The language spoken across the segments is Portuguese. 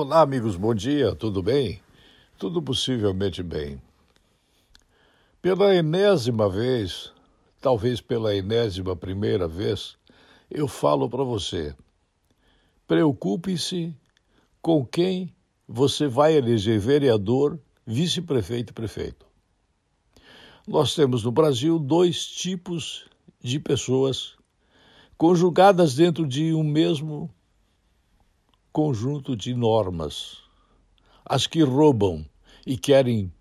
Olá, amigos, bom dia, tudo bem? Tudo possivelmente bem. Pela enésima vez, talvez pela enésima primeira vez, eu falo para você: preocupe-se com quem você vai eleger vereador, vice-prefeito e prefeito. Nós temos no Brasil dois tipos de pessoas conjugadas dentro de um mesmo conjunto de normas. As que roubam e querem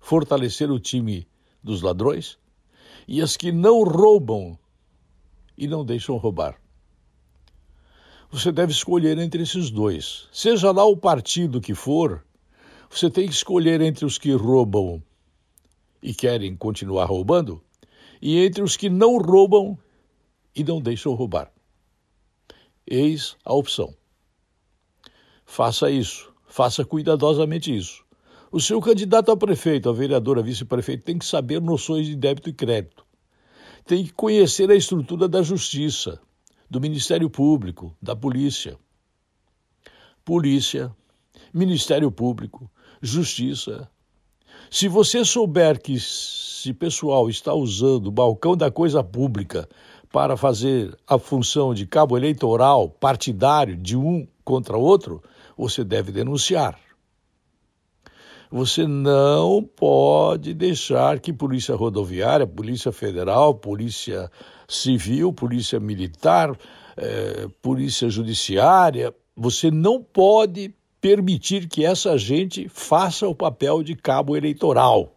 fortalecer o time dos ladrões, e as que não roubam e não deixam roubar. Você deve escolher entre esses dois. Seja lá o partido que for, você tem que escolher entre os que roubam e querem continuar roubando e entre os que não roubam e não deixam roubar. Eis a opção. Faça isso, faça cuidadosamente isso. O seu candidato a prefeito, a vereador, a vice-prefeito tem que saber noções de débito e crédito. Tem que conhecer a estrutura da justiça, do Ministério Público, da polícia. Polícia, Ministério Público, Justiça. Se você souber que esse pessoal está usando o balcão da coisa pública para fazer a função de cabo eleitoral partidário de um contra outro, você deve denunciar. Você não pode deixar que Polícia Rodoviária, Polícia Federal, Polícia Civil, Polícia Militar, eh, Polícia Judiciária, você não pode permitir que essa gente faça o papel de cabo eleitoral.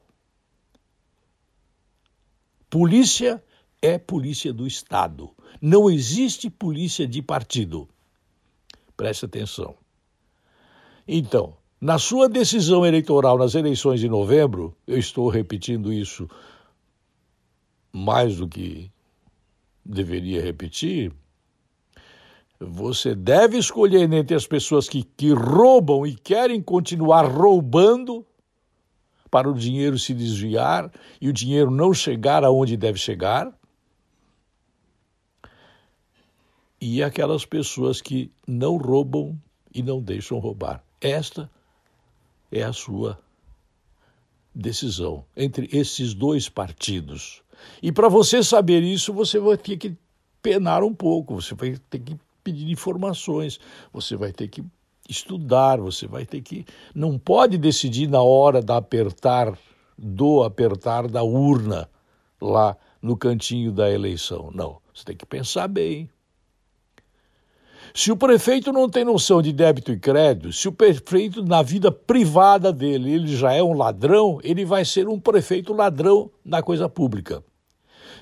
Polícia é polícia do Estado. Não existe polícia de partido. Preste atenção. Então, na sua decisão eleitoral nas eleições de novembro, eu estou repetindo isso mais do que deveria repetir. Você deve escolher entre as pessoas que, que roubam e querem continuar roubando para o dinheiro se desviar e o dinheiro não chegar aonde deve chegar. E aquelas pessoas que não roubam e não deixam roubar. Esta é a sua decisão entre esses dois partidos. E para você saber isso, você vai ter que penar um pouco, você vai ter que pedir informações, você vai ter que estudar, você vai ter que. Não pode decidir na hora da apertar, do apertar da urna lá no cantinho da eleição. Não, você tem que pensar bem. Se o prefeito não tem noção de débito e crédito, se o prefeito, na vida privada dele, ele já é um ladrão, ele vai ser um prefeito ladrão na coisa pública.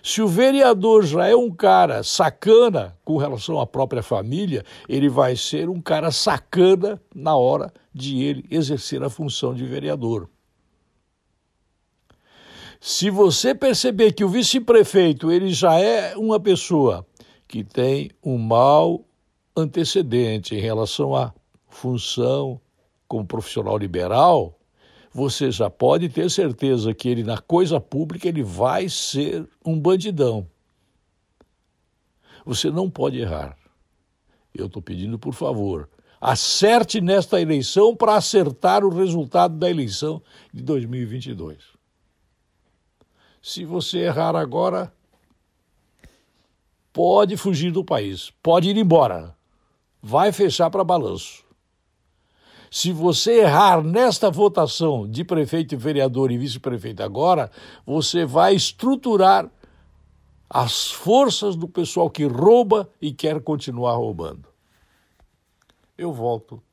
Se o vereador já é um cara sacana com relação à própria família, ele vai ser um cara sacana na hora de ele exercer a função de vereador. Se você perceber que o vice-prefeito ele já é uma pessoa que tem um mau antecedente em relação à função como profissional liberal, você já pode ter certeza que ele na coisa pública ele vai ser um bandidão. Você não pode errar. Eu estou pedindo, por favor, acerte nesta eleição para acertar o resultado da eleição de 2022. Se você errar agora, pode fugir do país, pode ir embora vai fechar para balanço. Se você errar nesta votação de prefeito, vereador e vice-prefeito agora, você vai estruturar as forças do pessoal que rouba e quer continuar roubando. Eu volto